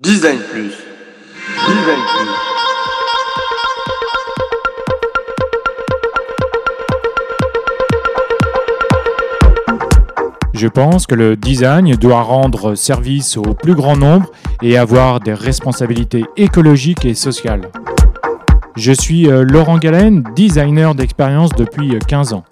Design Plus. Design Plus. Je pense que le design doit rendre service au plus grand nombre et avoir des responsabilités écologiques et sociales. Je suis euh, Laurent Galen, designer d'expérience depuis 15 ans.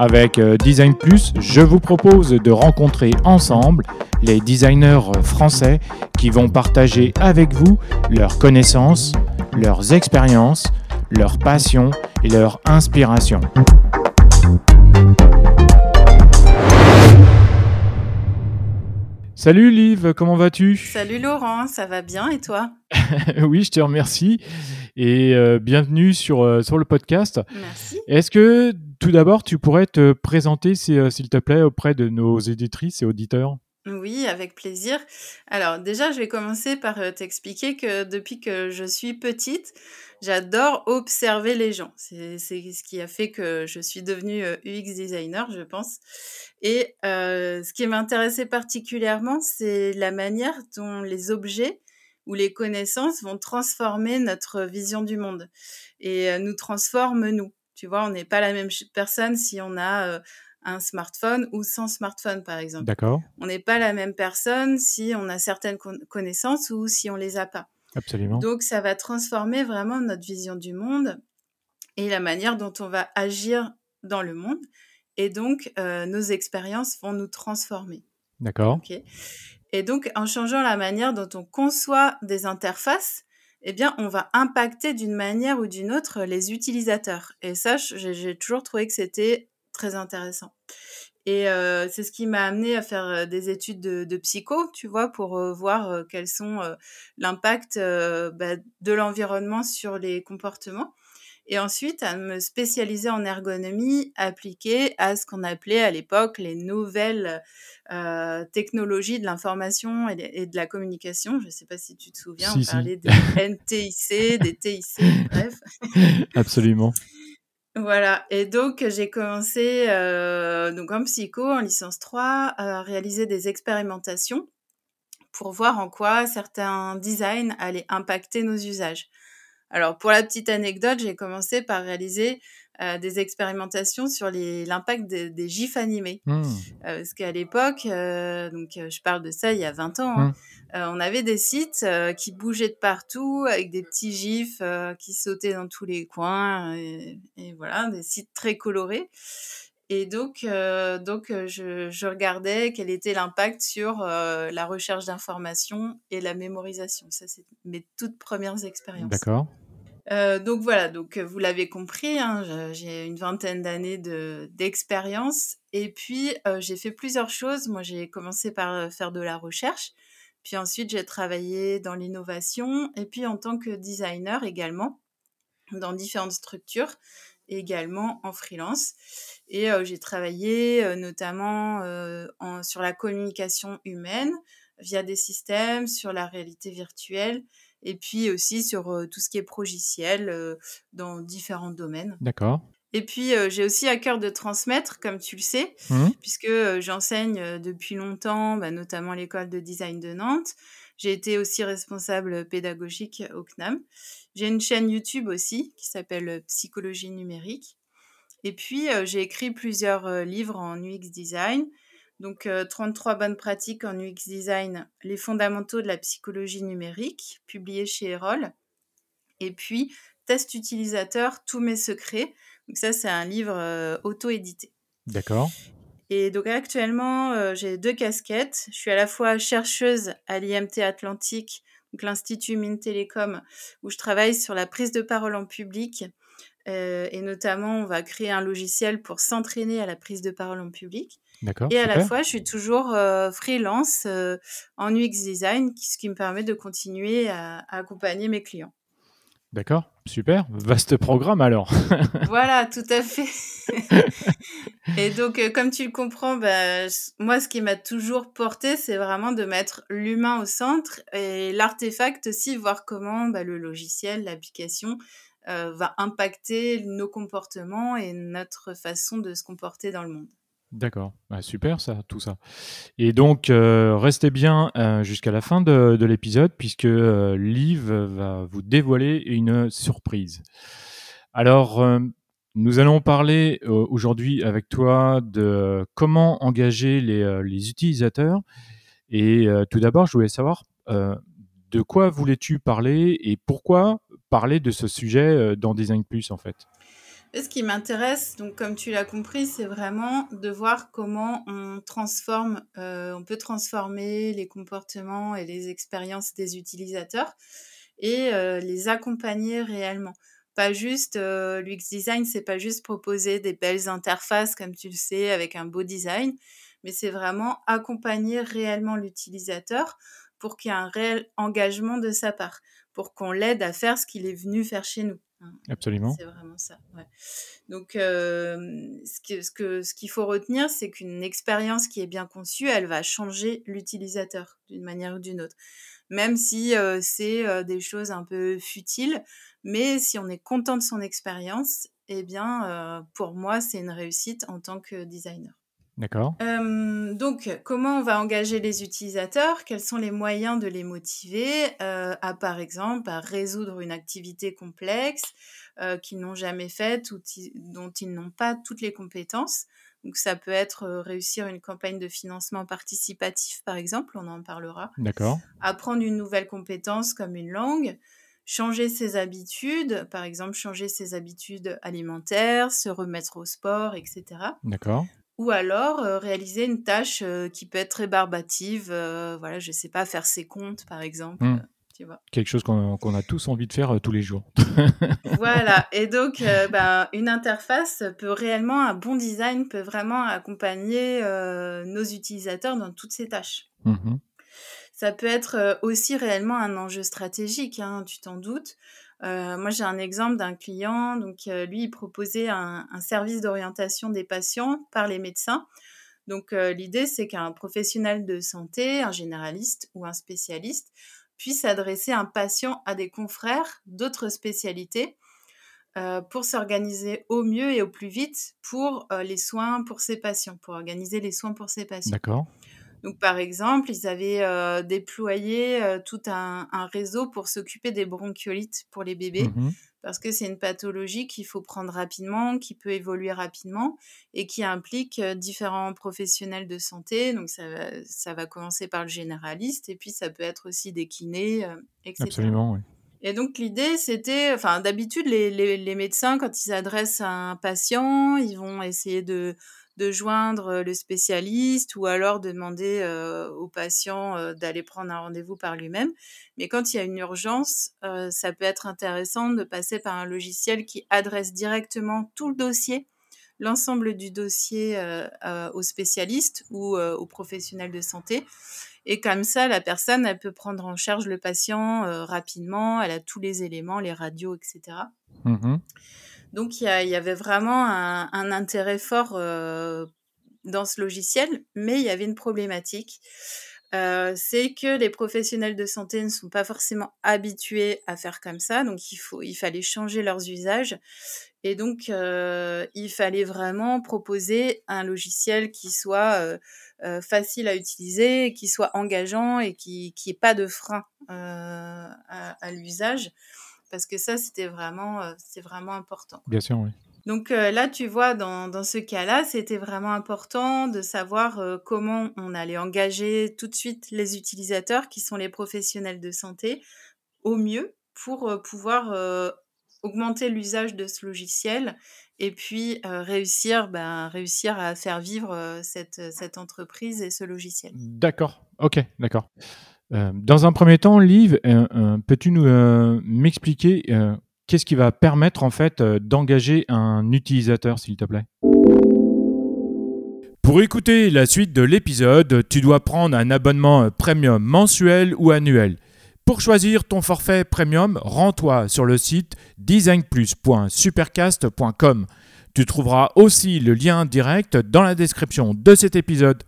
Avec euh, Design Plus, je vous propose de rencontrer ensemble les designers français qui vont partager avec vous leurs connaissances, leurs expériences, leurs passions et leurs inspirations. Salut Liv, comment vas-tu? Salut Laurent, ça va bien et toi? Oui, je te remercie et euh, bienvenue sur, euh, sur le podcast. Merci. Est-ce que tout d'abord tu pourrais te présenter euh, s'il te plaît auprès de nos éditrices et auditeurs? Oui, avec plaisir. Alors déjà, je vais commencer par t'expliquer que depuis que je suis petite, j'adore observer les gens. C'est ce qui a fait que je suis devenue UX designer, je pense. Et ce qui m'intéressait particulièrement, c'est la manière dont les objets ou les connaissances vont transformer notre vision du monde et nous transforment nous. Tu vois, on n'est pas la même personne si on a un smartphone ou sans smartphone, par exemple. D'accord. On n'est pas la même personne si on a certaines connaissances ou si on les a pas. Absolument. Donc, ça va transformer vraiment notre vision du monde et la manière dont on va agir dans le monde. Et donc, euh, nos expériences vont nous transformer. D'accord. Et donc, en changeant la manière dont on conçoit des interfaces, eh bien, on va impacter d'une manière ou d'une autre les utilisateurs. Et ça, j'ai toujours trouvé que c'était très intéressant. Et euh, c'est ce qui m'a amené à faire euh, des études de, psycho, tu vois, pour voir quels sont l'impact bah, de l'environnement sur les comportements et ensuite à me spécialiser en ergonomie appliquée à ce qu'on appelait à l'époque les nouvelles euh, technologies de l'information et, de la communication. Je ne sais pas si tu te souviens, on parlait des NTIC, des TIC, bref. Absolument. Voilà, et donc j'ai commencé euh, donc en psycho, en licence 3, à réaliser des expérimentations pour voir en quoi certains designs allaient impacter nos usages. Alors, pour la petite anecdote, j'ai commencé par réaliser euh, des expérimentations sur l'impact des gifs animés. Mmh. Euh, parce qu'à l'époque, euh, donc je parle de ça il y a 20 ans, hein, mmh. on avait des sites qui bougeaient de partout avec des petits gifs qui sautaient dans tous les coins et, voilà, des sites très colorés. Et donc, donc je, je, regardais quel était l'impact sur la recherche d'informations et la mémorisation. Ça, c'est mes toutes premières expériences. D'accord. Euh, donc voilà, donc vous l'avez compris, hein, j'ai une vingtaine d'années d'expérience et puis j'ai fait plusieurs choses. Moi, j'ai commencé par faire de la recherche, puis ensuite j'ai travaillé dans l'innovation et puis en tant que designer également dans différentes structures, également en freelance. Et j'ai travaillé notamment sur la communication humaine via des systèmes, sur la réalité virtuelle et puis aussi sur tout ce qui est progiciel dans différents domaines. D'accord. Et puis, j'ai aussi à cœur de transmettre, comme tu le sais, mmh. puisque j'enseigne depuis longtemps, bah, notamment l'école de design de Nantes. J'ai été aussi responsable pédagogique au CNAM. J'ai une chaîne YouTube aussi qui s'appelle Psychologie numérique. Et puis, j'ai écrit plusieurs livres en UX design. Donc, 33 euh, bonnes pratiques en UX design, les fondamentaux de la psychologie numérique, publié chez Erol. Et puis, test utilisateur, tous mes secrets. Donc, ça, c'est un livre euh, auto-édité. D'accord. Et donc, actuellement, euh, j'ai deux casquettes. Je suis à la fois chercheuse à l'IMT Atlantique, donc l'Institut Mines Télécom, où je travaille sur la prise de parole en public. et notamment, on va créer un logiciel pour s'entraîner à la prise de parole en public. Et à la fois, je suis toujours euh, freelance euh, en UX design, ce qui me permet de continuer à, accompagner mes clients. D'accord, super, vaste programme alors. voilà, tout à fait. et donc, euh, comme tu le comprends, bah, moi, ce qui m'a toujours porté, c'est vraiment de mettre l'humain au centre et l'artefact aussi, voir comment bah, le logiciel, l'application va impacter nos comportements et notre façon de se comporter dans le monde. D'accord, bah, super ça, tout ça. Et donc, euh, restez bien euh, jusqu'à la fin de, de l'épisode, puisque euh, Liv va vous dévoiler une surprise. Alors, nous allons parler aujourd'hui avec toi de comment engager les, les utilisateurs. Et tout d'abord, je voulais savoir de quoi voulais-tu parler et pourquoi parler de ce sujet dans Design Plus en fait? Ce qui m'intéresse, donc comme tu l'as compris, c'est vraiment de voir comment on transforme, euh, on peut transformer les comportements et les expériences des utilisateurs et euh, les accompagner réellement. Pas juste euh, l'UX design, c'est pas juste proposer des belles interfaces comme tu le sais avec un beau design, mais c'est vraiment accompagner réellement l'utilisateur pour qu'il y ait un réel engagement de sa part, pour qu'on l'aide à faire ce qu'il est venu faire chez nous. Hein. Absolument. C'est vraiment ça. ouais. Donc, euh, ce que- ce que- ce qu'il faut retenir, c'est qu'une expérience qui est bien conçue, elle va changer l'utilisateur d'une manière ou d'une autre. Même si euh, c'est euh, des choses un peu futiles, mais si on est content de son expérience, eh bien, euh, pour moi, c'est une réussite en tant que designer. D'accord. Euh, donc, comment on va engager les utilisateurs? Quels sont les moyens de les motiver? Euh, à, par exemple, à résoudre une activité complexe euh, qu'ils n'ont jamais faite ou dont ils n'ont pas toutes les compétences Donc, ça peut être réussir une campagne de financement participatif, par exemple, on en parlera. D'accord. Apprendre une nouvelle compétence comme une langue. Changer ses habitudes, par exemple, changer ses habitudes alimentaires, se remettre au sport, etc D'accord. Ou alors euh, réaliser une tâche euh, qui peut être rébarbative, euh, voilà, je sais pas, faire ses comptes par exemple, Hmm. euh, tu vois. Quelque chose qu'on a tous envie de faire tous les jours. Voilà, et donc ben, une interface peut réellement, un bon design peut vraiment accompagner nos utilisateurs dans toutes ces tâches. Mhm. Ça peut être aussi réellement un enjeu stratégique, hein, tu t'en doutes. Euh, moi, j'ai un exemple d'un client, donc euh, lui, il proposait un, service d'orientation des patients par les médecins. Donc, euh, l'idée, c'est qu'un professionnel de santé, un généraliste ou un spécialiste, puisse adresser un patient à des confrères d'autres spécialités pour s'organiser au mieux et au plus vite pour les soins pour ses patients, pour organiser les soins pour ses patients. D'accord. Donc, par exemple, ils avaient euh, déployé euh, tout un, un réseau pour s'occuper des bronchiolites pour les bébés, Mhm. parce que c'est une pathologie qu'il faut prendre rapidement, qui peut évoluer rapidement et qui implique euh, différents professionnels de santé. Donc, ça, va- ça va commencer par le généraliste et puis ça peut être aussi des kinés, etc. Absolument, oui. Et donc l'idée, c'était, enfin d'habitude, les, les, les médecins, quand ils s'adressent à un patient, ils vont essayer de, de joindre le spécialiste ou alors de demander euh, au patient euh, d'aller prendre un rendez-vous par lui-même. Mais quand il y a une urgence, euh, ça peut être intéressant de passer par un logiciel qui adresse directement tout le dossier, l'ensemble du dossier euh, euh, au spécialiste ou euh, au professionnel de santé. Et comme ça, la personne, elle peut prendre en charge le patient euh, rapidement, elle a tous les éléments, les radios, etc. Donc, il y, avait vraiment un, intérêt fort euh, dans ce logiciel, mais il y avait une problématique. Euh, c'est que les professionnels de santé ne sont pas forcément habitués à faire comme ça, donc il, fallait changer leurs usages. Et donc, euh, il fallait vraiment proposer un logiciel qui soit facile à utiliser, qui soit engageant et qui n'ait pas de frein à l'usage. Parce que ça, c'était vraiment, euh, c'est vraiment important. Bien sûr, oui. Donc euh, là, tu vois, dans, dans ce cas-là, c'était vraiment important de savoir euh, comment on allait engager tout de suite les utilisateurs, qui sont les professionnels de santé, au mieux pour euh, pouvoir augmenter l'usage de ce logiciel et puis réussir, ben, réussir à faire vivre cette, cette entreprise et ce logiciel. D'accord. Ok, d'accord. Euh, dans un premier temps, Liv, euh, euh, peux-tu nous m'expliquer qu'est-ce qui va permettre en fait d'engager un utilisateur, s'il te plaît? Pour écouter la suite de l'épisode, tu dois prendre un abonnement premium mensuel ou annuel. Pour choisir ton forfait premium, rends-toi sur le site designplus.supercast.com. Tu trouveras aussi le lien direct dans la description de cet épisode.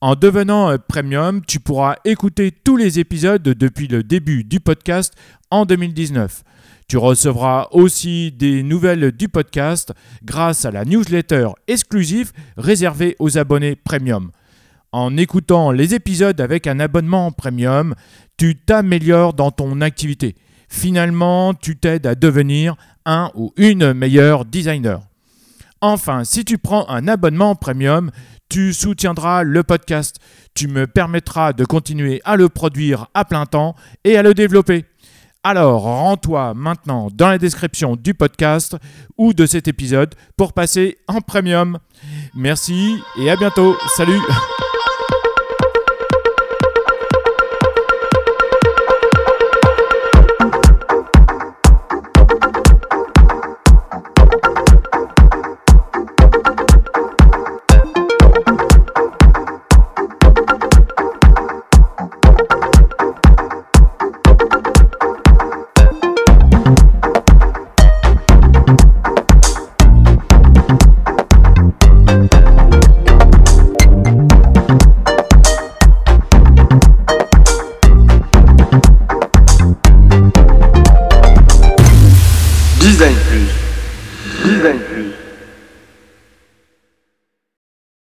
En devenant euh, premium, tu pourras écouter tous les épisodes depuis le début du podcast en 2019. Tu recevras aussi des nouvelles du podcast grâce à la newsletter exclusive réservée aux abonnés premium. En écoutant les épisodes avec un abonnement premium, tu t'améliores dans ton activité. Finalement, tu t'aides à devenir un ou une meilleure designer. Enfin, si tu prends un abonnement premium, tu soutiendras le podcast. Tu me permettras de continuer à le produire à plein temps et à le développer. Alors, rends-toi maintenant dans la description du podcast ou de cet épisode pour passer en premium. Merci et à bientôt. Salut